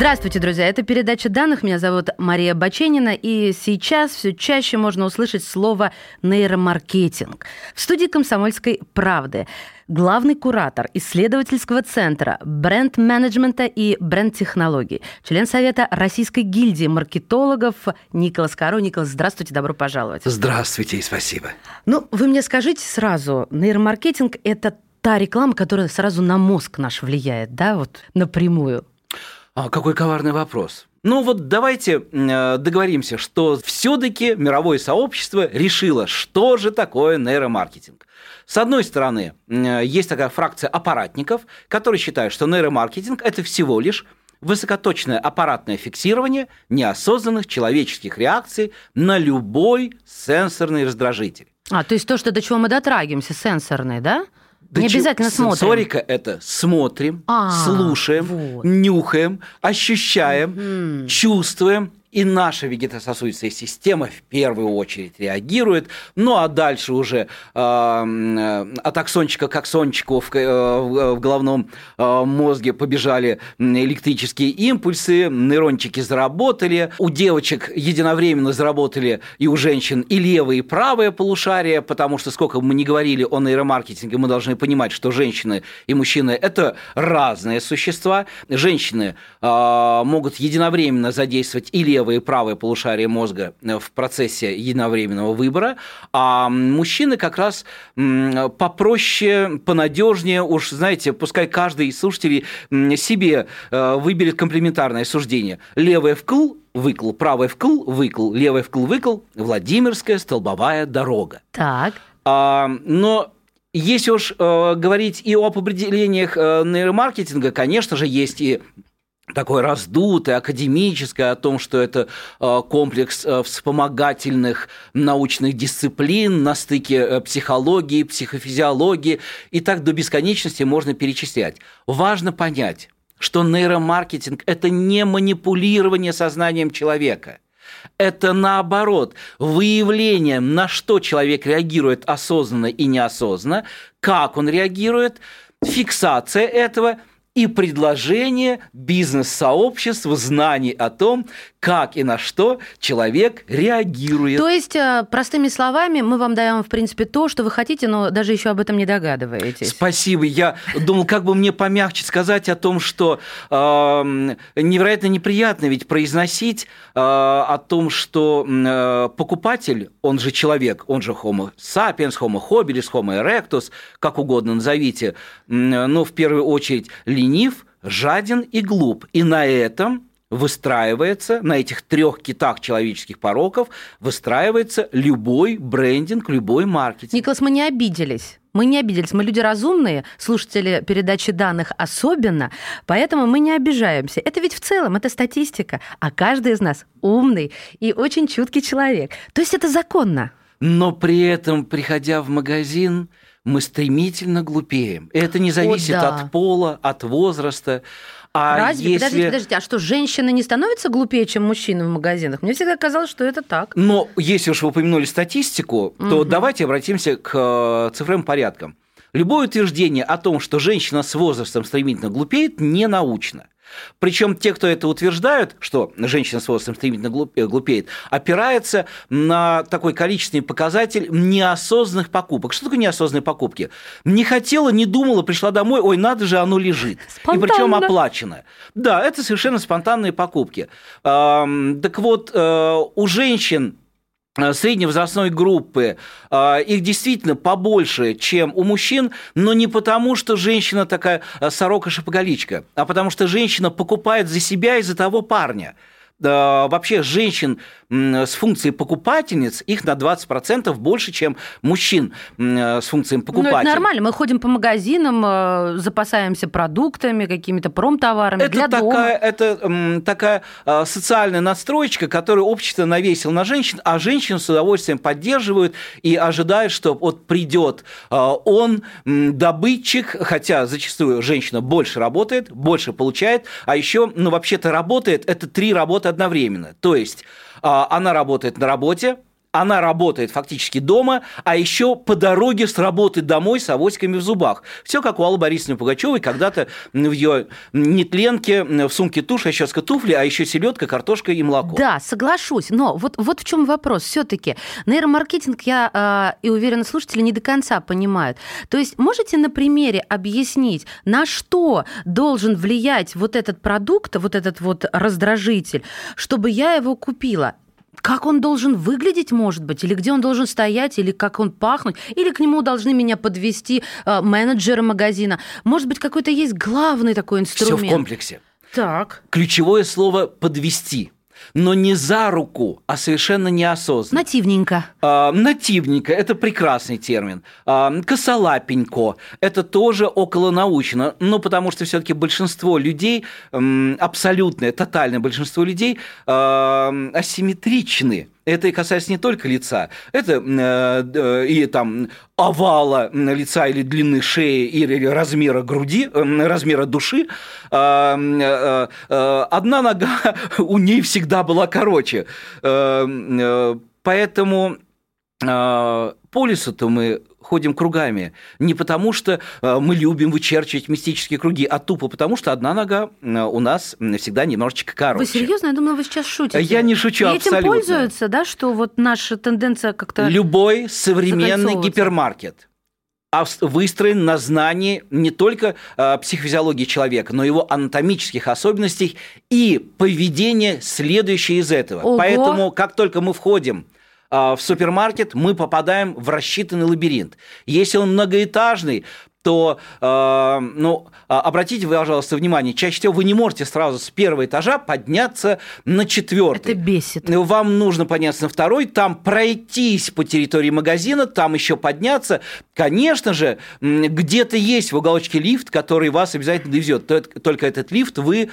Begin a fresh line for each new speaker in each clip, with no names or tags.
Здравствуйте, друзья. Это передача данных. Меня зовут Мария Баченина. И сейчас все чаще можно услышать слово нейромаркетинг. В студии «Комсомольской правды» главный куратор исследовательского центра бренд-менеджмента и бренд-технологий, член Совета Российской гильдии маркетологов Николас Каро. Николас, здравствуйте, добро пожаловать.
Здравствуйте и спасибо.
Ну, вы мне скажите сразу, нейромаркетинг – это та реклама, которая сразу на мозг наш влияет, да, вот напрямую?
А какой коварный вопрос. Ну вот давайте э, договоримся, что все-таки мировое сообщество решило, что же такое нейромаркетинг. С одной стороны, э, есть такая фракция аппаратников, которые считают, что нейромаркетинг это всего лишь высокоточное аппаратное фиксирование неосознанных человеческих реакций на любой сенсорный раздражитель.
А, то есть то, что до чего мы дотрагиваемся, сенсорный, да?
Да
не обязательно смотрим.
Сенсорика – это смотрим,
А,
слушаем,
вот.
нюхаем, ощущаем, чувствуем. И наша вегетососудистая система в первую очередь реагирует. Ну а дальше уже э, э, от аксончика к аксончику в, ко- э, в- головном э, мозге побежали электрические импульсы, нейрончики заработали. У девочек единовременно заработали и у женщин и левое, и правое полушарие, потому что сколько мы ни говорили о нейромаркетинге, мы должны понимать, что женщины и мужчины – это разные существа. Женщины э, могут единовременно задействовать и левое, и правое полушарие мозга э, в процессе единовременного выбора, а мужчины как раз попроще, понадежнее, уж, знаете, пускай каждый из слушателей себе э, выберет комплементарное суждение. Левое вкл, выкл, правое вкл, выкл, левое вкл, выкл, Владимирская столбовая дорога.
Так.
А, но если уж э, говорить и об определениях э, нейромаркетинга, конечно же, есть и такое раздутое, академическое, о том, что это э, комплекс э, вспомогательных научных дисциплин на стыке э, психологии, психофизиологии, и так до бесконечности можно перечислять. Важно понять, что нейромаркетинг – это не манипулирование сознанием человека – это наоборот выявление, на что человек реагирует осознанно и неосознанно, как он реагирует, фиксация этого и предложение бизнес-сообществу знаний о том, как и на что человек реагирует.
То есть, э, простыми словами, мы вам даем, в принципе, то, что вы хотите, но даже еще об этом не догадываетесь.
Спасибо. Я думал, как бы мне помягче сказать о том, что э, невероятно неприятно ведь произносить э, о том, что э, покупатель, он же человек, он же homo sapiens, homo habilis, homo erectus, как угодно назовите, м, но в первую очередь ленив, жаден и глуп. И на этом выстраивается, на этих трех китах человеческих пороков выстраивается любой брендинг, любой маркетинг.
Николас, мы не обиделись. Мы не обиделись, мы люди разумные, слушатели передачи данных особенно, поэтому мы не обижаемся. Это ведь в целом, это статистика, а каждый из нас умный и очень чуткий человек. То есть это законно.
но при этом, приходя в магазин, мы стремительно глупеем. Это не зависит
да.
от пола, от возраста. А
Разве?
если...
Подождите, подождите, а что, женщины не становятся глупее, чем мужчины в магазинах? Мне всегда казалось, что это так.
Но если уж вы упомянули статистику, то
Мгм.
давайте обратимся к э, цифровым порядкам. Любое утверждение о том, что женщина с возрастом стремительно глупеет, не научно. Причем те, кто это утверждают, что женщина с возрастом стремительно э, глупеет, опирается на такой количественный показатель неосознанных покупок. Что такое неосознанные покупки? Не хотела, не думала, пришла домой, ой, надо же, оно лежит. И причем
Спонтанно.
оплачено. Да, это совершенно спонтанные покупки. Так вот, э, у женщин э, средней возрастной группы, э, их действительно побольше, чем у мужчин, но не потому, что женщина такая э, сорока-шапоголичка, а потому что женщина покупает за себя и за того парня. Вообще женщин с функцией покупательниц, их на 20% больше, чем мужчин с функцией покупателя. Ну,
это нормально. Мы ходим по магазинам, э, запасаемся продуктами, какими-то промтоварами
это
для
такая,
дома.
Это такая э, социальная надстроечка, которую общество навесило на женщин, а женщин с удовольствием поддерживают и ожидают, что вот придет э, он, добытчик, хотя зачастую женщина больше работает, больше получает, а еще, ну, вообще-то работает, это три работы одновременно. То есть а, она работает на работе, она работает фактически дома, а еще по дороге с работы домой с авоськами в зубах. Все как у Аллы Борисовны Пугачевой, когда-то в ее нетленке, в сумке тушь, а сейчас туфли, а еще селедка, картошка и молоко.
Да, соглашусь. Но вот, вот в чем вопрос. Все-таки нейромаркетинг, я э, и уверена, слушатели не до конца понимают. То есть можете на примере объяснить, на что должен влиять вот этот продукт, вот этот вот раздражитель, чтобы я его купила? Как он должен выглядеть, может быть, или где он должен стоять, или как он пахнуть, или к нему должны меня подвести э, менеджеры магазина. Может быть, какой-то есть главный такой инструмент.
Все в комплексе.
Так.
Ключевое слово подвести но не за руку, а совершенно неосознанно.
Нативненько.
А, нативненько – это прекрасный термин. А, косолапенько – это тоже околонаучно, ну, потому что все таки большинство людей, абсолютное, тотальное большинство людей а, асимметричны это и касается не только лица, это э, и там овала лица или длины шеи или размера груди, э, размера души. Э, э, э, одна нога у ней всегда была короче. Э, э, поэтому э, по лесу-то мы ходим кругами. Не потому, что э, мы любим вычерчивать мистические круги, а тупо потому, что одна нога э, у нас всегда немножечко короче.
Вы серьезно? Я думала, вы сейчас шутите.
Я не шучу
И
абсолютно.
этим пользуются, да, что вот наша тенденция как-то
Любой современный гипермаркет выстроен на знании не только э, психофизиологии человека, но и его анатомических особенностей и поведения, следующее из этого.
Ого.
Поэтому, как только мы входим а, в супермаркет, мы попадаем в рассчитанный лабиринт. Если он многоэтажный, то, э, ну, а, обратите, пожалуйста, внимание, чаще всего вы не можете сразу с первого этажа подняться на четвертый.
Это бесит.
Вам нужно подняться на второй, там пройтись по территории магазина, там еще подняться. Конечно же, где-то есть в уголочке лифт, который вас обязательно довезет. Только этот лифт вы,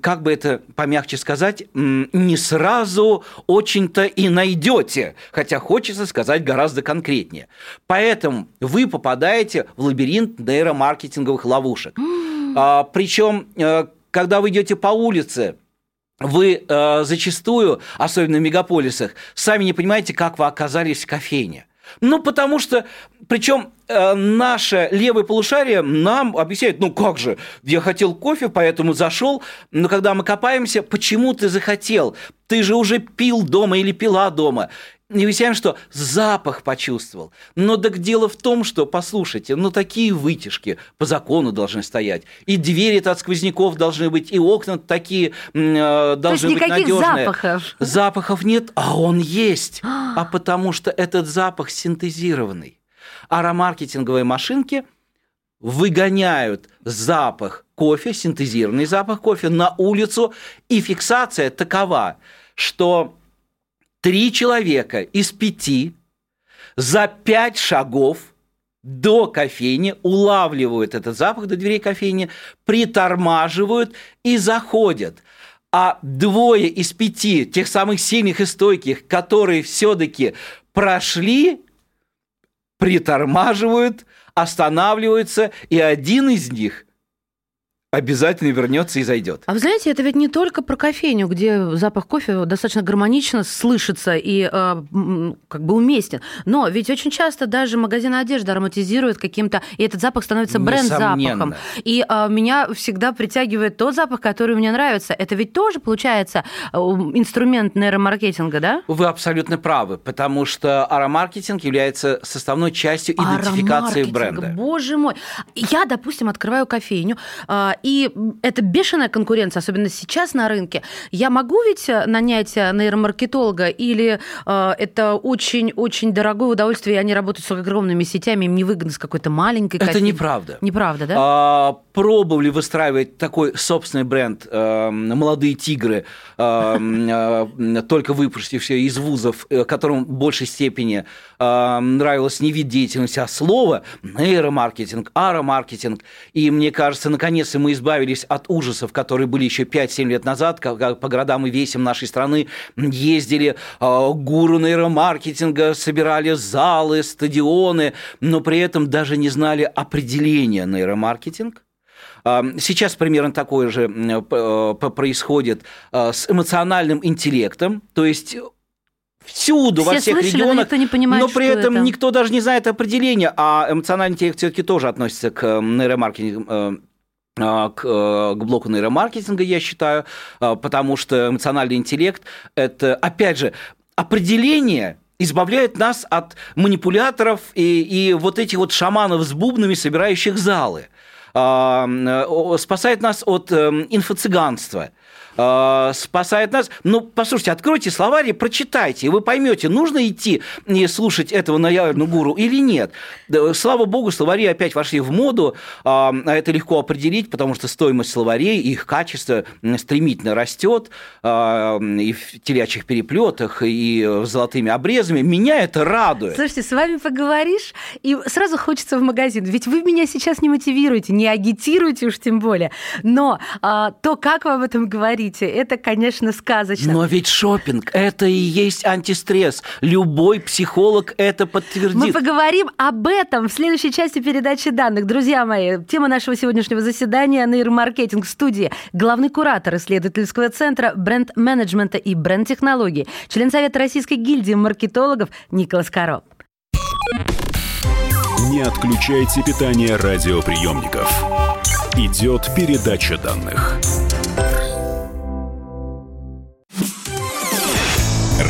как бы это помягче сказать, не сразу очень-то и найдете. Хотя хочется сказать гораздо конкретнее. Поэтому вы попадаете в лабиринт лабиринт нейромаркетинговых ловушек. а, причем, э, когда вы идете по улице, вы э, зачастую, особенно в мегаполисах, сами не понимаете, как вы оказались в кофейне. Ну, потому что, причем э, наше левое полушарие нам объясняет, ну как же, я хотел кофе, поэтому зашел, но когда мы копаемся, почему ты захотел? Ты же уже пил дома или пила дома. Не объясняем, что запах почувствовал. Но так дело в том, что, послушайте, ну такие вытяжки по закону должны стоять. И двери от сквозняков должны быть, и окна такие э, должны быть надежные.
запахов?
Запахов нет, а он есть. а потому что этот запах синтезированный. Аромаркетинговые машинки выгоняют запах кофе, синтезированный запах кофе на улицу, и фиксация такова, что три человека из пяти за пять шагов до кофейни улавливают этот запах до дверей кофейни, притормаживают и заходят. А двое из пяти, тех самых сильных и стойких, которые все-таки прошли, притормаживают, останавливаются, и один из них обязательно вернется и зайдет.
А вы знаете, это ведь не только про кофейню, где запах кофе достаточно гармонично слышится и э, как бы уместен. Но ведь очень часто даже магазин одежды ароматизирует каким-то, и этот запах становится бренд-запахом. И э, меня всегда притягивает тот запах, который мне нравится. Это ведь тоже, получается, э, инструмент нейромаркетинга, да?
Вы абсолютно правы, потому что аромаркетинг является составной частью идентификации бренда.
Боже мой. Я, допустим, открываю кофейню, э, и это бешеная конкуренция, особенно сейчас на рынке. Я могу ведь нанять нейромаркетолога или это очень-очень дорогое удовольствие, и они работают с огромными сетями, им невыгодно с какой-то маленькой
Это неправда.
Неправда, да?
А, пробовали выстраивать такой собственный бренд э, «Молодые тигры», э, э, только выпустившие из вузов, э, которым в большей степени э, нравилось не вид деятельности, а слово нейромаркетинг, аромаркетинг. И мне кажется, наконец-то мы избавились от ужасов, которые были еще 5-7 лет назад, когда по городам и весям нашей страны ездили э, гуру нейромаркетинга, собирали залы, стадионы, но при этом даже не знали определения нейромаркетинг. Сейчас примерно такое же э, происходит э, с эмоциональным интеллектом, то есть всюду,
Все
во всех
слышали,
регионах,
но, никто не понимает,
но при этом
это.
никто даже не знает определения, а эмоциональный интеллект все-таки тоже относится к нейромаркетингу э, к, к блоку нейромаркетинга, я считаю, потому что эмоциональный интеллект – это, опять же, определение избавляет нас от манипуляторов и, и вот этих вот шаманов с бубнами, собирающих залы. Спасает нас от инфо-цыганства спасает нас. Ну, послушайте, откройте словарь и прочитайте, и вы поймете, нужно идти и слушать этого наявную гуру или нет. Слава богу, словари опять вошли в моду, а это легко определить, потому что стоимость словарей, их качество стремительно растет и в телячьих переплетах, и золотыми обрезами. Меня это радует.
Слушайте, с вами поговоришь, и сразу хочется в магазин. Ведь вы меня сейчас не мотивируете, не агитируете уж тем более. Но а, то, как вы об этом говорите, это, конечно, сказочно.
Но ведь шопинг это и есть антистресс. Любой психолог это подтвердит.
Мы поговорим об этом в следующей части передачи данных. Друзья мои, тема нашего сегодняшнего заседания – нейромаркетинг в студии. Главный куратор исследовательского центра бренд-менеджмента и бренд-технологий, член Совета Российской гильдии маркетологов Николас Каро.
Не отключайте питание радиоприемников. Идет передача данных.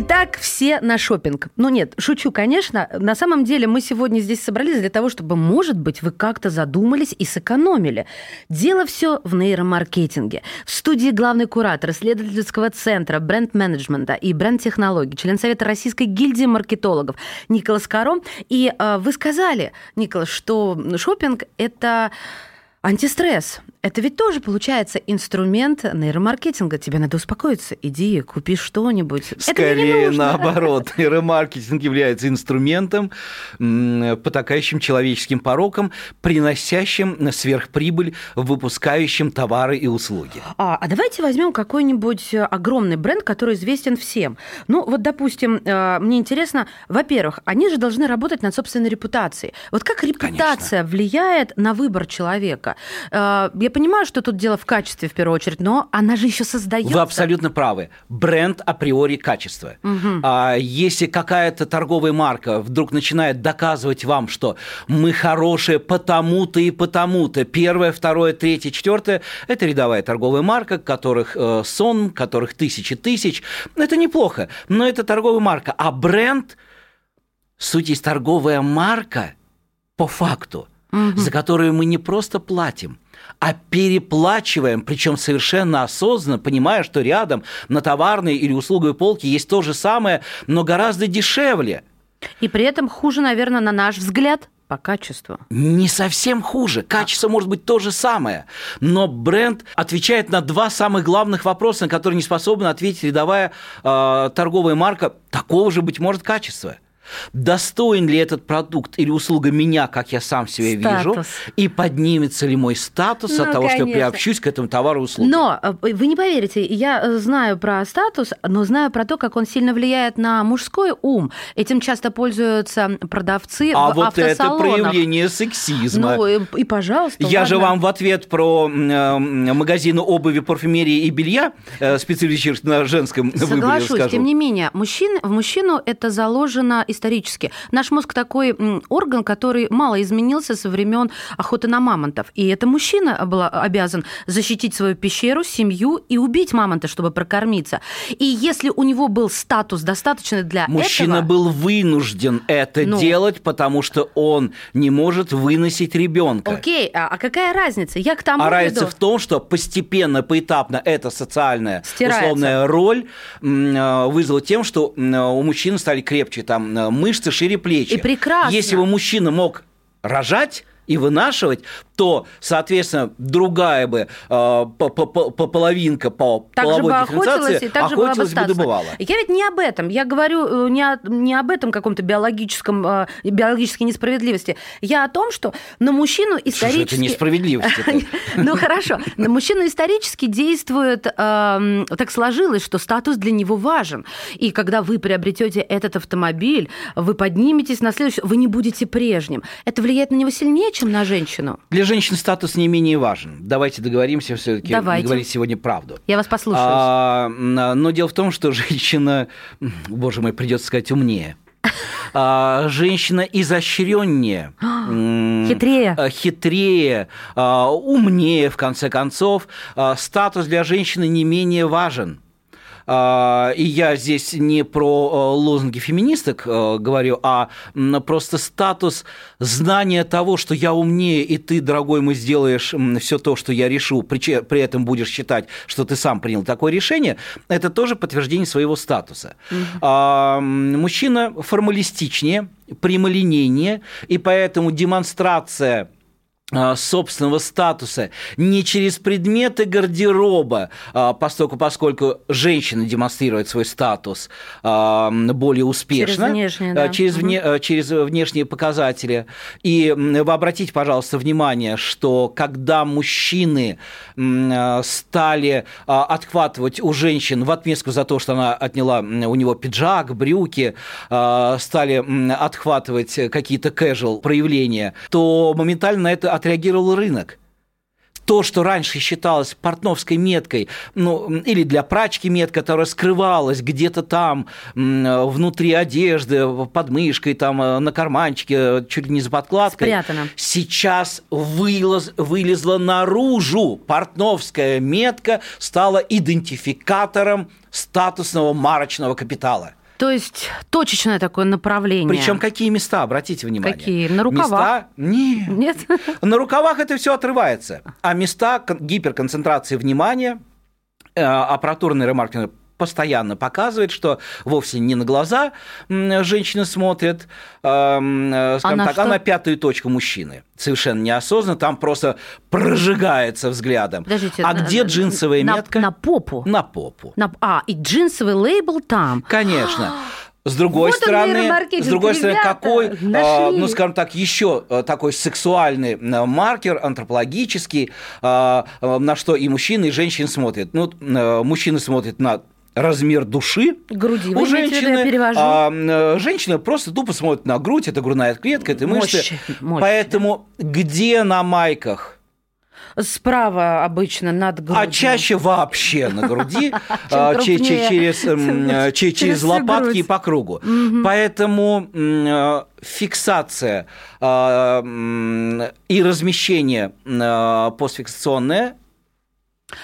Итак, все на шопинг. Ну нет, шучу, конечно. На самом деле мы сегодня здесь собрались для того, чтобы, может быть, вы как-то задумались и сэкономили. Дело все в нейромаркетинге. В студии главный куратор исследовательского центра бренд-менеджмента и бренд-технологий, член Совета Российской гильдии маркетологов Николас Каро. И э, вы сказали, Николас, что шопинг – это Антистресс. Это ведь тоже, получается, инструмент нейромаркетинга. Тебе надо успокоиться. Иди, купи что-нибудь.
Скорее наоборот. Нейромаркетинг является инструментом, потакающим человеческим пороком, приносящим сверхприбыль, выпускающим товары и услуги.
А, а давайте возьмем какой-нибудь э, огромный бренд, который известен всем. Ну, вот, допустим, э, мне интересно, во-первых, они же должны работать над собственной репутацией. Вот как репутация влияет на выбор человека? Э, Я понимаю, что тут дело в качестве в первую очередь, но она же еще создается.
Вы абсолютно правы. Бренд априори качество. А если какая-то торговая марка вдруг начинает доказывать вам, что мы хорошие потому-то и потому-то, первое, второе, третье, четвертое, это рядовая торговая марка, которых э, сон, которых тысячи тысяч, это неплохо, но это торговая марка. А бренд, суть есть торговая марка по факту, за которую мы не просто платим, а переплачиваем, причем совершенно осознанно, понимая, что рядом на товарной или услуговой полке есть то же самое, но гораздо дешевле.
И при этом хуже, наверное, на наш взгляд. по качеству.
Не совсем хуже. Качество может быть то же самое. Но бренд отвечает на два самых главных вопроса, на которые не способна ответить рядовая э, торговая марка такого же, быть может, качества. Достоин ли этот продукт или услуга меня, как я сам себя
Статус.
вижу, и поднимется ли мой статус
Ну,
от того, что я
конечно.
приобщусь к этому товару и услуге?
Но э, вы не поверите, я э, знаю про статус, но знаю про то, как он сильно влияет на мужской ум. Этим часто пользуются продавцы
а
в
вот это
автосалонах.
проявление сексизма.
Ну и, и пожалуйста.
Я же
ладно.
вам в ответ про э, магазины обуви, парфюмерии и белья, э, специализируясь на женском выборе,
Соглашусь,
расскажу.
тем не менее, мужчин, в мужчину это заложено исторически. Наш мозг такой орган, который мало изменился со времен охоты на мамонтов. И это мужчина был обязан защитить свою пещеру, семью и убить мамонта, чтобы прокормиться. И если у него был статус достаточный для
Мужчина
этого...
был вынужден это
Ну.
делать, потому что он не может выносить ребенка.
Окей, а, а какая разница? Я к тому
А разница в том, что постепенно, поэтапно эта социальная
Стирается.
условная роль э, вызвала тем, что э, у мужчин стали крепче там э, мышцы, шире плечи.
И прекрасно.
Если бы мужчина мог рожать и вынашивать, то, соответственно, другая бы э, по- по- по- по- половинка по
Так же бы
половой
охотилась, и так же была бы
бы добывала.
Я ведь не об этом. Я говорю э, не, о- не об этом каком-то биологическом, э, биологической несправедливости. Я о том, что на мужчину
Что
исторически...
это несправедливость?
Ну хорошо, на мужчину исторически действует, эм, так сложилось, что статус для него важен. И когда вы приобретете этот автомобиль, вы подниметесь на следующий, вы не будете прежним. Это влияет на него сильнее, чем на женщину.
Для женщин статус не менее важен. Давайте договоримся все-таки говорить сегодня правду.
Я вас послушаю.
А, м, но дело в том, что женщина, боже мой, придется сказать умнее. А, женщина изощреннее,
Хитрее.
а, хитрее, а, умнее, в конце концов. А, Статус для женщины не менее важен. А, И я здесь не про э, лозунги феминисток э, говорю, а просто статус знания того, что я умнее, и ты, дорогой мой, сделаешь все то, что я решу, при этом будешь считать, что ты сам принял такое решение, это тоже подтверждение своего статуса. М, Мужчина формалистичнее, прямолинейнее, и поэтому демонстрация собственного статуса не через предметы гардероба, а, поскольку, поскольку женщина демонстрирует свой статус а, более успешно,
Через внешнее,
а,
да.
через, вне- а, через внешние показатели. И вы обратите, пожалуйста, внимание, что когда мужчины а, стали а, отхватывать у женщин в отместку за то, что она отняла у него пиджак, брюки, а, стали отхватывать какие-то casual проявления, то моментально это отреагировал рынок то, что раньше считалось портновской меткой, ну, или для прачки метка, которая скрывалась где-то там, внутри одежды, под мышкой, там, э, на карманчике, чуть ли не за подкладкой.
Спрятано.
Сейчас вылез, вылезла наружу. Портновская метка стала идентификатором статусного марочного капитала.
То есть точечное такое направление.
Причем какие места, обратите внимание.
Какие? На рукавах?
Места? Нет.
Нет?
На рукавах это все отрывается. А места кон- гиперконцентрации внимания, э, аппаратурный ремаркетинг постоянно показывает, что вовсе не на глаза м, женщины смотрят, эм, э, скажем
на
так, а
что?
на пятую точку мужчины. Совершенно неосознанно, там просто прожигается взглядом.
Подождите,
а
на-
где джинсовая
на-
метка?
На попу.
На попу.
На- А, и джинсовый лейбл там.
Конечно. С другой
Вот он,
стороны, с другой стороны,
Ребята,
какой, э,
нашли.
ну, скажем так, еще э, такой сексуальный э, маркер, антропологический, э, э, на что и мужчины, и женщины смотрят. Ну, э, мужчины смотрят на размер души
Груди.
У женщины, а э, женщины просто тупо смотрят на грудь, это грудная клетка, это мышцы.
Мощь, мощь.
Поэтому где на майках?
Справа обычно над грудью.
А чаще вообще на груди, а, через, лопатки и по кругу. Поэтому э, фиксация а, и размещение э, постфиксационное,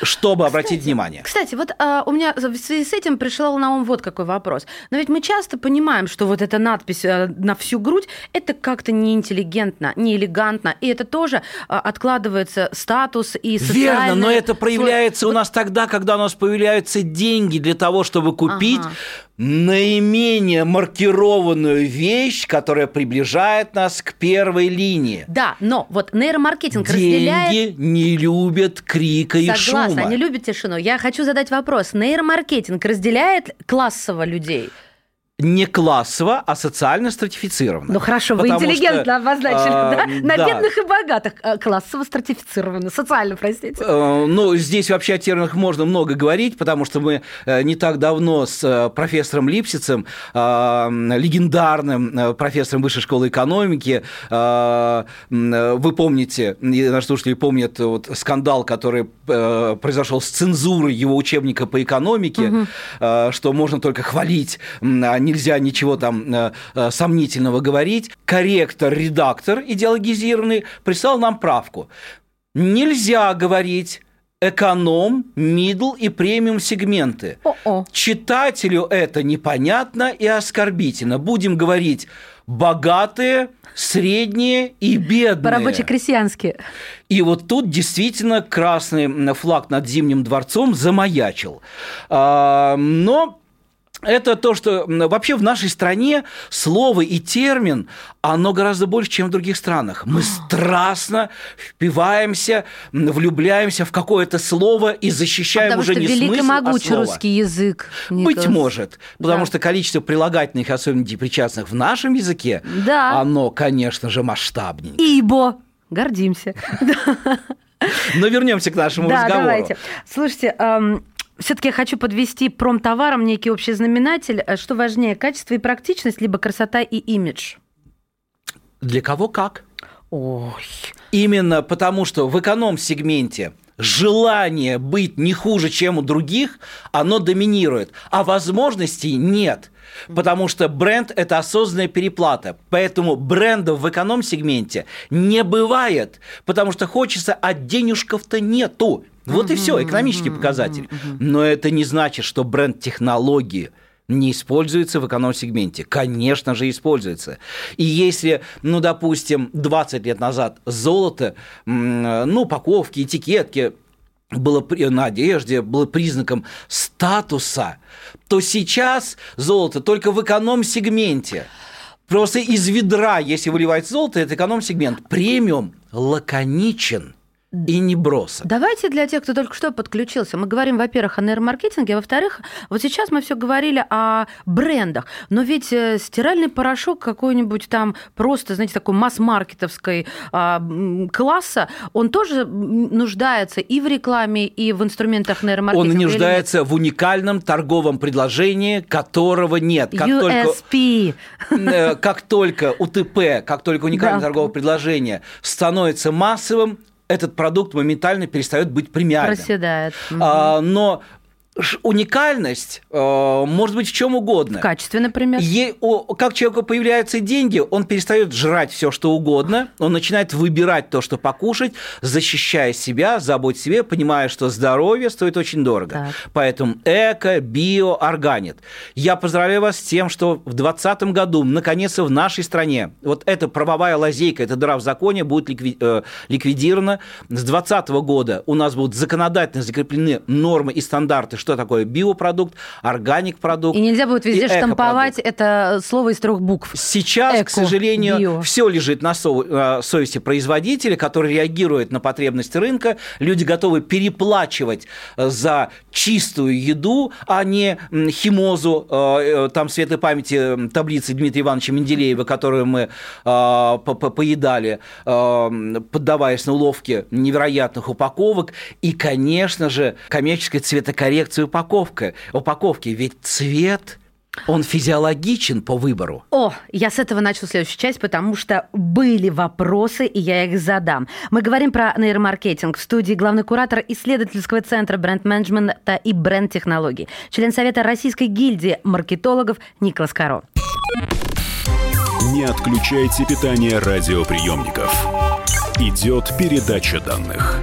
чтобы обратить внимание.
Кстати, вот а, у меня в связи с этим пришел на ум вот какой вопрос. Но ведь мы часто понимаем, что вот эта надпись а, на всю грудь, это как-то неинтеллигентно, неэлегантно, и это тоже а, откладывается статус и социальный...
Верно, но это проявляется у нас тогда, когда у нас появляются деньги для того, чтобы купить
Ага.
Наименее маркированную вещь, которая приближает нас к первой линии.
Да, но вот нейромаркетинг разделяет...
Деньги не любят крика и
Согласна,
шума.
они любят тишину. Я хочу задать вопрос. Нейромаркетинг разделяет классово людей?
Не классово, а социально стратифицировано.
Ну хорошо, вы интеллигентно
что,
обозначили,
а,
да? На
да.
бедных и богатых. А, Классово стратифицировано. Социально, простите.
Э, Ну, здесь вообще о терминах можно много говорить, потому что мы э, не так давно с э, профессором Липсицем, э, легендарным э, профессором Высшей школы экономики, э, э, вы помните, наши слушатели помнят вот скандал, который э, произошел с цензурой его учебника по экономике, э, что можно только хвалить, а нельзя ничего там э, э, сомнительного говорить. Корректор-редактор идеологизированный прислал нам правку. Нельзя говорить эконом, мидл и премиум сегменты.
О-о.
Читателю это непонятно и оскорбительно. Будем говорить богатые, средние и бедные.
По-рабоче-крестьянски.
И вот тут действительно красный флаг над Зимним дворцом замаячил. А, Но это то, что вообще в нашей стране слово и термин, оно гораздо больше, чем в других странах. Мы страстно впиваемся, влюбляемся в какое-то слово и защищаем
Потому
уже не
велик и
смысл, а
могуч
слово.
русский язык.
Быть
Николас.
может, потому
Да.
что количество прилагательных, особенно депричастных в нашем языке,
Да.
оно, конечно же, масштабнее.
Ибо. Гордимся.
Но вернемся к нашему
Да,
разговору.
давайте. Слушайте, все-таки я хочу подвести промтоваром некий общий знаменатель. Э, Что важнее, качество и практичность, либо красота и имидж?
Для кого как?
Ой.
Именно потому, что в эконом-сегменте желание быть не хуже, чем у других, оно доминирует, а возможностей нет. Потому что бренд – это осознанная переплата. Поэтому брендов в эконом-сегменте не бывает, потому что хочется, а денежков-то нету. Вот и все, экономический показатель. Но это не значит, что бренд технологии не используется в эконом-сегменте. Конечно же, используется. И если, ну, допустим, 20 лет назад золото, ну, упаковки, этикетки, было на одежде, было признаком статуса, то сейчас золото только в эконом-сегменте. Просто из ведра, если выливать золото, это эконом-сегмент. Премиум лаконичен и не бросок.
Давайте для тех, кто только что подключился, мы говорим, во-первых, о нейромаркетинге, а во-вторых, вот сейчас мы все говорили о брендах, но ведь э, стиральный порошок какой-нибудь там просто, знаете, такой масс-маркетовской а, класса, он тоже нуждается и в рекламе, и в инструментах нейромаркетинга.
Он нуждается в уникальном торговом предложении, которого нет. Как только
USP.
Э, как только УТП, как только уникальное
Да.
торговое предложение становится массовым, этот продукт моментально перестает быть премиальным.
Проседает. Мгм.
А, но уникальность э, может быть в чем угодно.
В качестве, например.
Е- о- как человеку появляются деньги, он перестает жрать все, что угодно, он начинает выбирать то, что покушать, защищая себя, заботить себе, понимая, что здоровье стоит очень дорого.
Так.
Поэтому эко, био, органит. Я поздравляю вас с тем, что в 2020 году, наконец-то, в нашей стране вот эта правовая лазейка, эта дыра в законе будет ликви- э, ликвидирована. С 2020 года у нас будут законодательно закреплены нормы и стандарты, что такое биопродукт, органик продукт.
И нельзя будет везде штамповать это слово из трех букв.
Сейчас,
Эко,
к сожалению,
био.
все лежит на со- э, совести производителя, который реагирует на потребности рынка. Люди готовы переплачивать э, за чистую еду, а не химозу, э, там светлой памяти таблицы Дмитрия Ивановича Менделеева, которую мы по- по- поедали, поддаваясь на уловки невероятных упаковок. И, конечно же, коммерческая цветокоррекция упаковка, упаковки. Ведь цвет... Он физиологичен по выбору.
О, я с этого начну следующую часть, потому что были вопросы, и я их задам. Мы говорим про нейромаркетинг. В студии главный куратор исследовательского центра бренд-менеджмента и бренд-технологий, член Совета Российской гильдии маркетологов Николас Каро.
Не отключайте питание радиоприемников. Идет передача данных.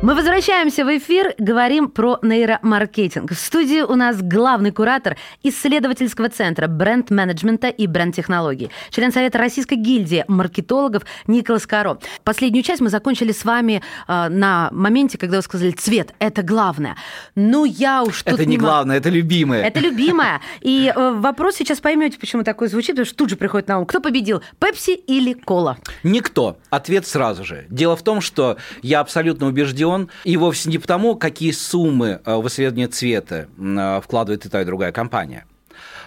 Мы возвращаемся в эфир, говорим про нейромаркетинг. В студии у нас главный куратор исследовательского центра бренд-менеджмента и бренд-технологий, член Совета Российской гильдии маркетологов Николас Каро. Последнюю часть мы закончили с вами э, на моменте, когда вы сказали «цвет – это главное». Ну, я уж тут
Это не
могу.
главное, это любимое.
Это любимое. И э, вопрос сейчас поймете, почему такой звучит, потому что тут же приходит на ум. Кто победил, Пепси или Кола?
Никто. Ответ сразу же. Дело в том, что я абсолютно убежден, и вовсе не потому, какие суммы э, в исследование цвета э, вкладывает и та, и другая компания.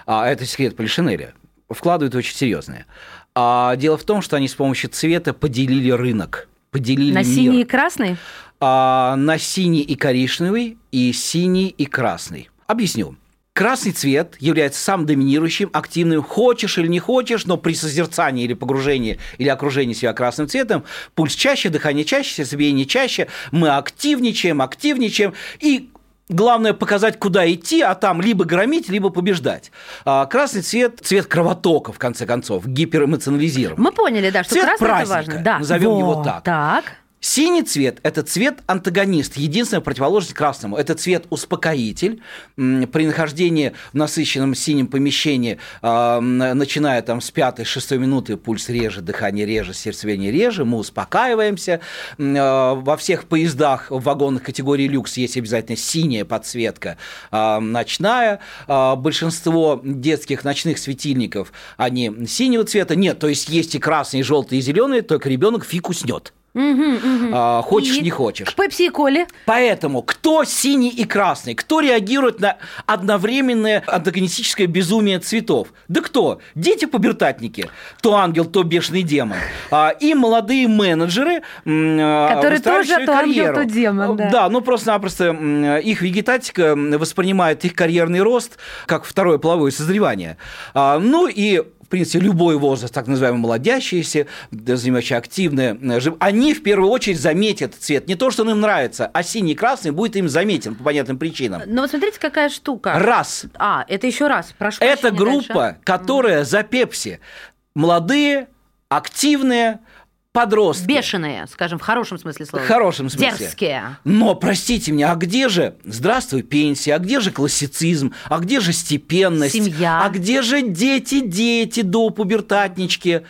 А это секрет Полишинеля. Вкладывают очень серьезные. А дело в том, что они с помощью цвета поделили рынок. Поделили
На
мир.
синий и красный?
А, на синий и коричневый, и синий и красный. Объясню. Красный цвет является самым доминирующим, активным. Хочешь или не хочешь, но при созерцании или погружении или окружении себя красным цветом, пульс чаще, дыхание чаще, сердцебиение чаще, мы активничаем, активничаем, и Главное показать, куда идти, а там либо громить, либо побеждать. А красный цвет – цвет кровотока, в конце концов, гиперэмоционализирован.
Мы поняли, да, что
Цвет
красный это важно. Да.
назовем его
Во,
так.
Так.
Синий цвет – это цвет-антагонист, единственная противоположность красному. Это цвет-успокоитель. М, При нахождении в насыщенном синем помещении, а, начиная там с пятой, шестой минуты, пульс реже, дыхание реже, сердцебиение реже, мы успокаиваемся. А, Во всех поездах, в вагонах категории люкс есть обязательно синяя подсветка, а, ночная. Большинство детских ночных светильников, они синего цвета. Нет, то есть есть и красные, и желтые, и зеленые, только ребенок фиг уснет. А, хочешь,
И
не хочешь.
К Пепси и Коле.
Поэтому кто синий и красный? Кто реагирует на одновременное антагонистическое безумие цветов? Да кто? Дети-пубертатники. То ангел, то бешеный демон. А, И молодые менеджеры, а,
Которые тоже то ангел,
карьеру.
то демон, да.
Да, ну просто-напросто их вегетатика воспринимает их карьерный рост как второе половое созревание. А, Ну и принципе, любой возраст, так называемые молодящиеся, занимающие активное, э, они в первую очередь заметят цвет. Не то, что он им нравится, а синий и красный будет им заметен по понятным причинам.
Но вот смотрите, какая штука.
Раз.
А, это еще раз. Прошу
Это группа,
дальше.
которая за Пепси. Молодые, активные, подростки.
Бешеные, скажем, в хорошем смысле слова.
В хорошем смысле.
Дерзкие.
Но, простите меня, а где же, здравствуй, пенсия, а где же классицизм, а где же степенность,
Семья.
а где же дети-дети до пубертатнички?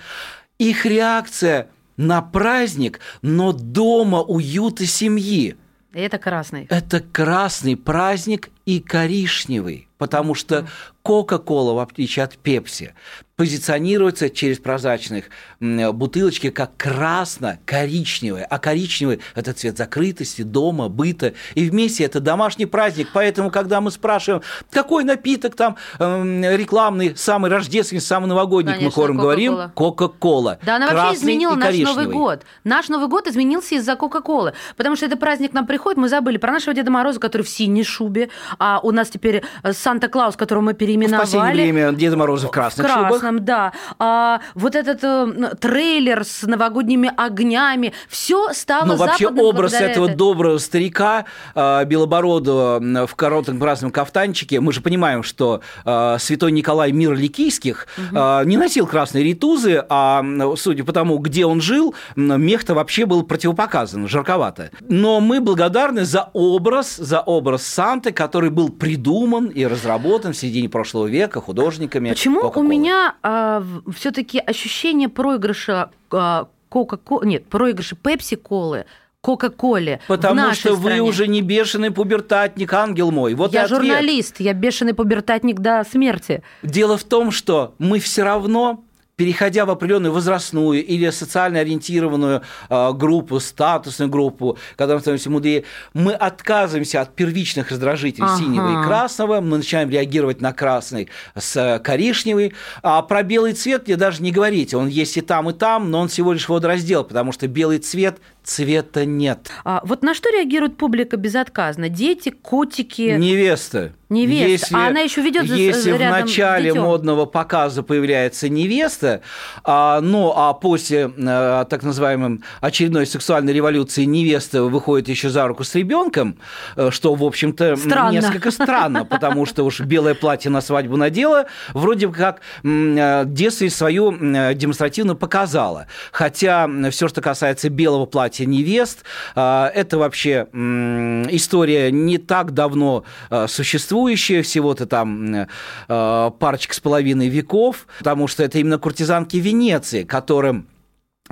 Их реакция на праздник, но дома уют и семьи.
Это красный.
Это красный праздник и коричневый, потому что Кока-кола, в отличие от Пепси, позиционируется через прозрачных бутылочки как красно-коричневый, а коричневый – это цвет закрытости, дома, быта, и вместе это домашний праздник, поэтому, когда мы спрашиваем, какой напиток там эм, рекламный, самый рождественный, самый новогодний, мы
Конечно,
хором говорим,
Кока-кола. Да, она вообще изменила наш Новый год. Наш Новый год изменился из-за Кока-Колы. Потому что это праздник нам приходит, мы забыли про нашего Деда Мороза, который в синей шубе, а у нас теперь э, Санта-Клаус, которого мы
В последнее
переименовали.
время Деда Мороза в красных
в
шубах.
красном, да. А, вот этот э, трейлер с новогодними огнями, все стало
Ну, вообще образ этого
этой-
доброго старика э, Белобородова м, в коротком красном кафтанчике, мы же понимаем, что э, святой Николай Мир Ликийских э, не носил красные ритузы, а судя по тому, где он жил, мех-то вообще был противопоказан, жарковато. Но мы благодарны за образ, за образ Санты, который был придуман и разработан в середине прошлого века художниками.
Почему у
Coca-Cola.
меня все-таки ощущение проигрыша а, Кока-Колы, нет, проигрыша Пепси-колы, Кока-Коле
Потому что вы
стране?
уже не бешеный пубертатник, ангел мой. Вот
Я журналист, я бешеный пубертатник до смерти.
Дело в том, что мы все равно переходя в определенную возрастную или социально ориентированную э, группу, статусную группу, когда мы становимся мудрее, мы отказываемся от первичных раздражителей
Ага.
синего и красного, мы начинаем реагировать на красный с э, коричневый. А про белый цвет мне даже не говорите, он есть и там, и там, но он всего лишь водораздел, потому что белый цвет цвета нет.
А вот на что реагирует публика безотказно? Дети, котики?
Невеста.
Невеста. А она еще ведет за-
Если в начале
детём.
модного показа появляется невеста, а, ну а после э, так называемой очередной сексуальной революции невеста выходит еще за руку с ребенком, э, что, в общем-то,
Странно.
несколько странно, потому что уж белое платье на свадьбу надела, вроде бы как э, девственность свою э, демонстративно показала. Хотя все, что касается белого платья невест, э, это вообще история не так давно э, существующая, всего-то там э, парочка с половиной веков, потому что это именно куртизанки Венеции, которым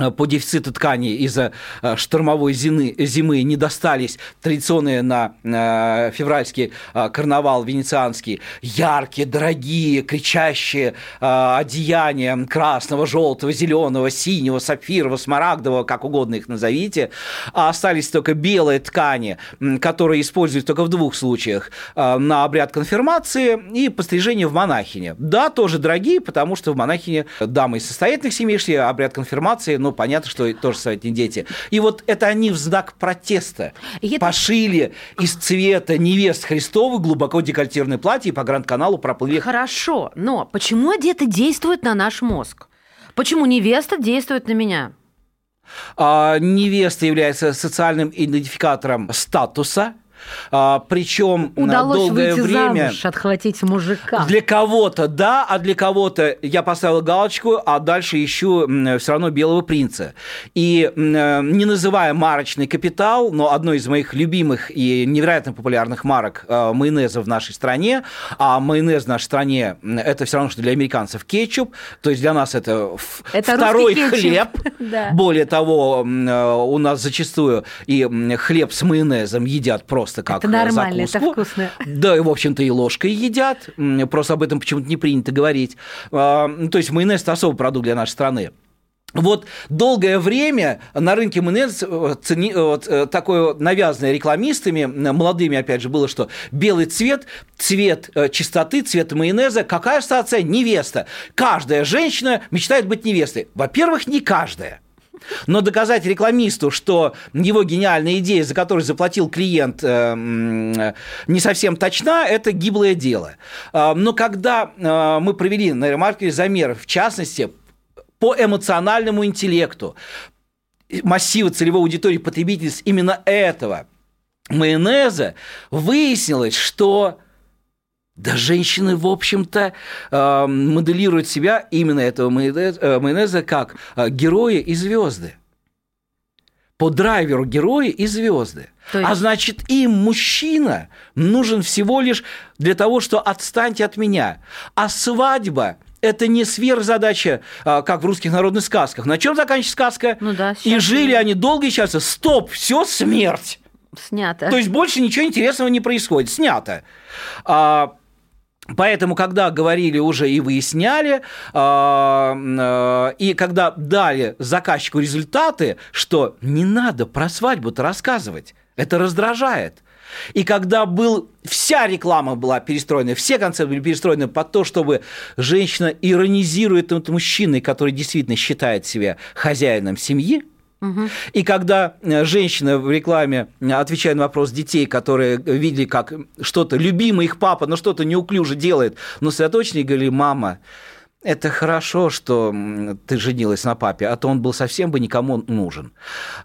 по дефициту ткани из-за э, штормовой зимы, зимы не достались. Традиционные на э, февральский э, карнавал венецианский. Яркие, дорогие, кричащие одеяния красного, желтого, зеленого, синего, сапфирового, смарагдового, как угодно их назовите, а остались только белые ткани, которые используют только в двух случаях на обряд конфирмации и пострижение в монахине. Да, тоже дорогие, потому что в монахине дамы из состоятельных семей шли, обряд конфирмации, ну, понятно, что тоже советные дети. И вот это они в знак протеста
это-
пошили из цвета невест Христовых глубоко декольтированные платья и по Гранд-каналу проплыли
Хорошо, но почему одеты действует на наш мозг? Почему невеста действует на меня?
А, невеста является социальным идентификатором статуса, а, причем на
Удалось
долгое
выйти
время...
замуж, отхватить мужика.
Для кого-то да, а для кого-то я поставил галочку, а дальше ищу все равно белого принца. И э, не называя марочный капитал, но одной из моих любимых и невероятно популярных марок э, майонеза в нашей стране, а майонез в нашей стране это все равно, что для американцев кетчуп, то есть для нас это,
Это
второй хлеб.
Да.
Более того, э, у нас зачастую и хлеб с майонезом едят просто как
Это нормально,
э,
это
закуску.
вкусно.
Да, и, в общем-то, и ложкой едят. Просто об этом почему-то не принято говорить. А, ну, То есть майонез – это особый продукт для нашей страны. Вот долгое время на рынке майонез э, цени- э, вот, э, такое навязанное рекламистами, молодыми, опять же, было, что белый цвет, цвет чистоты, цвет майонеза. Какая ассоциация? Невеста. Каждая женщина мечтает быть невестой. Во-первых, не каждая. Но доказать рекламисту, что его гениальная идея, за которую заплатил клиент, э, э, не совсем точна, это гиблое дело. А, Но когда э, мы провели на ремарке замер, в частности, по эмоциональному интеллекту массива целевой аудитории потребительниц именно этого майонеза, выяснилось, что да, женщины, в общем-то, э, моделируют себя именно этого майонеза, э, майонеза как э, герои и звезды. По драйверу герои и звезды.
Есть-
А значит, им мужчина нужен всего лишь для того, что отстаньте от меня. А свадьба это не сверхзадача, как в русских народных сказках. На чем заканчивается сказка?
Ну да,
И жили они долго и счастливо. Стоп, все смерть.
Снято.
То есть больше ничего интересного не происходит. Снято. А, Поэтому, когда говорили уже и выясняли, а, а, и когда дали заказчику результаты, что не надо про свадьбу-то рассказывать, это раздражает. И когда был, вся реклама была перестроена, все концепты были перестроены под то, чтобы женщина иронизирует над мужчиной, который действительно считает себя хозяином семьи, и когда э, женщина в рекламе, э, отвечая на вопрос детей, которые видели, как что-то, любимый их папа, но что-то неуклюже делает, но сосредоточенно и говорили, мама, это хорошо, что ты женилась на папе, а то он был совсем бы никому нужен.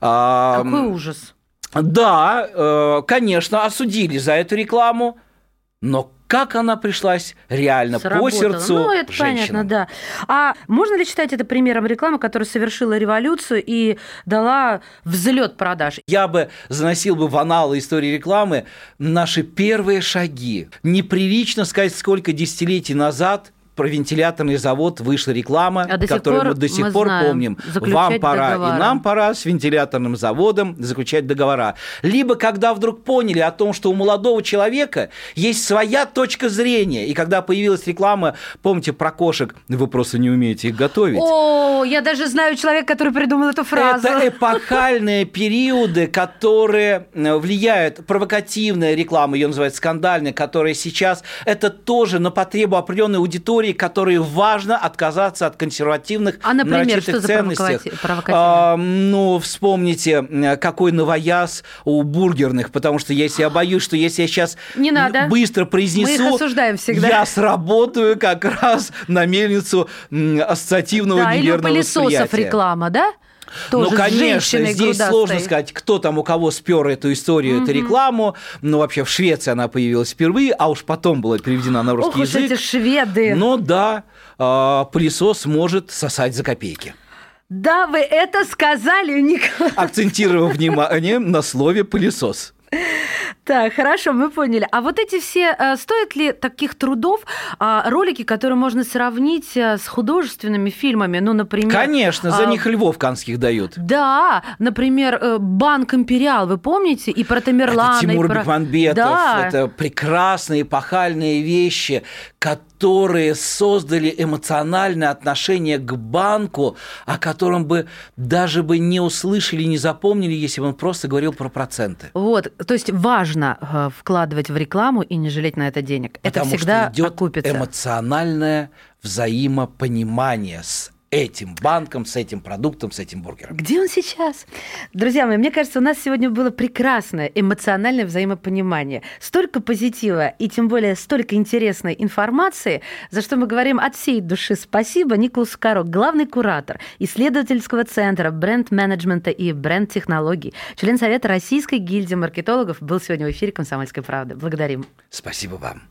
А,
Какой ужас.
да, э, конечно, осудили за эту рекламу, но как она пришлась реально по
Сработало.
сердцу
Ну, это
женщинам.
понятно, да. А можно ли считать это примером рекламы, которая совершила революцию и дала взлет продаж?
Я бы заносил бы в аналы истории рекламы наши первые шаги. Неприлично сказать, сколько десятилетий назад про вентиляторный завод вышла реклама,
А до
которую
пор
мы до сих
мы
пор
знаем,
помним. Вам пора
договора.
и нам пора с вентиляторным заводом заключать договора. Либо когда вдруг поняли о том, что у молодого человека есть своя точка зрения, и когда появилась реклама, помните про кошек, вы просто не умеете их готовить.
О, я даже знаю человека, который придумал эту фразу.
Это эпохальные периоды, которые э, влияют, провокативная реклама, ее называют скандальная, которая сейчас, это тоже на потребу определенной аудитории, которой важно отказаться от консервативных
А, например, что за
ценностей. А, ну, вспомните, э, какой новояз у бургерных, потому что если я боюсь, что если я сейчас
Не надо.
быстро произнесу,
Мы их осуждаем всегда.
я сработаю как раз на мельницу ассоциативного
Да, или у
неверного
пылесосов
восприятия.
реклама, да? Тоже
ну, конечно, здесь
грудастой.
сложно сказать, кто там у кого спер эту историю, эту рекламу. Ну, вообще, в Швеции она появилась впервие, а уж потом была переведена на русский
Ох уж
язык.
эти шведы.
Но да, а, пылесос может сосать за копейки.
Да, вы это сказали, Николай.
Акцентировав внимание на слове пылесос.
Так, хорошо, мы поняли. А вот эти все, э, стоят ли таких трудов а, ролики, которые можно сравнить э, с художественными фильмами? Ну, например...
Конечно, за
а,
них львов канских дают.
Да, например, э, Банк Империал, вы помните? И про Тамерлана,
Это Тимур
и про...
Бекмамбетов,
Да.
это прекрасные эпохальные вещи, которые создали эмоциональное отношение к банку, о котором бы даже бы не услышали, не запомнили, если бы он просто говорил про проценты.
Вот, то есть важно э, вкладывать в рекламу и не жалеть на это денег.
Потому
это всегда
что идет
окупится.
эмоциональное взаимопонимание с этим банком, с этим продуктом, с этим бургером.
Где он сейчас? Друзья мои, мне кажется, у нас сегодня было прекрасное эмоциональное взаимопонимание. Столько позитива и тем более столько интересной информации, за что мы говорим от всей души спасибо Николасу Каро, главный куратор исследовательского центра бренд-менеджмента и бренд-технологий, член Совета Российской гильдии маркетологов, был сегодня в эфире «Комсомольской правды». Благодарим.
Спасибо вам.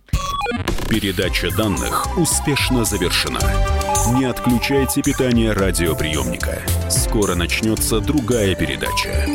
Передача данных успешно завершена. Не отключайте питание радиоприемника. Скоро начнется другая передача.